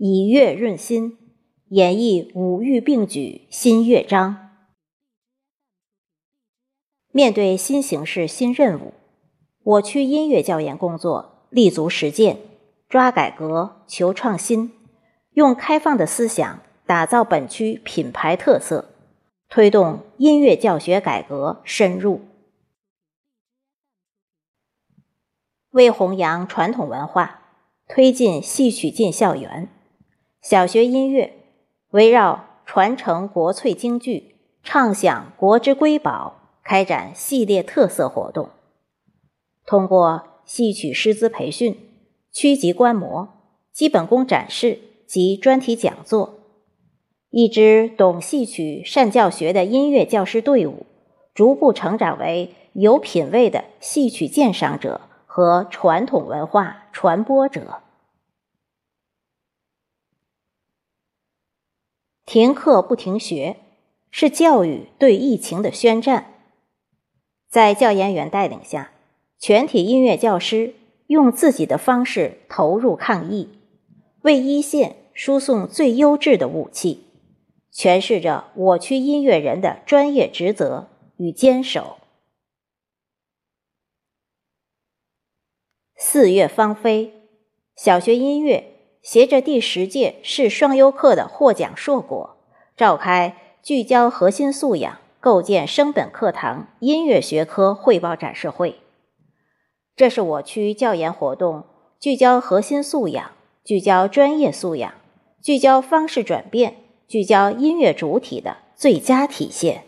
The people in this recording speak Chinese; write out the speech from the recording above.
以乐润心，演绎五育并举新乐章。面对新形势、新任务，我区音乐教研工作立足实践，抓改革、求创新，用开放的思想打造本区品牌特色，推动音乐教学改革深入。为弘扬传统文化，推进戏曲进校园，小学音乐围绕传承国粹京剧、唱响国之瑰宝，开展系列特色活动。通过戏曲师资培训、区级观摩、基本功展示及专题讲座，一支懂戏曲、善教学的音乐教师队伍，逐步成长为有品位的戏曲鉴赏者。和传统文化传播者，停课不停学是教育对疫情的宣战。在教研员带领下，全体音乐教师用自己的方式投入抗疫，为一线输送最优质的武器，诠释着我区音乐人的专业职责与坚守。四月芳菲，小学音乐携着第十届市双优课的获奖硕果，召开聚焦核心素养、构建升本课堂音乐学科汇报展示会。这是我区教研活动聚焦核心素养、聚焦专业素养、聚焦方式转变、聚焦音乐主体的最佳体现。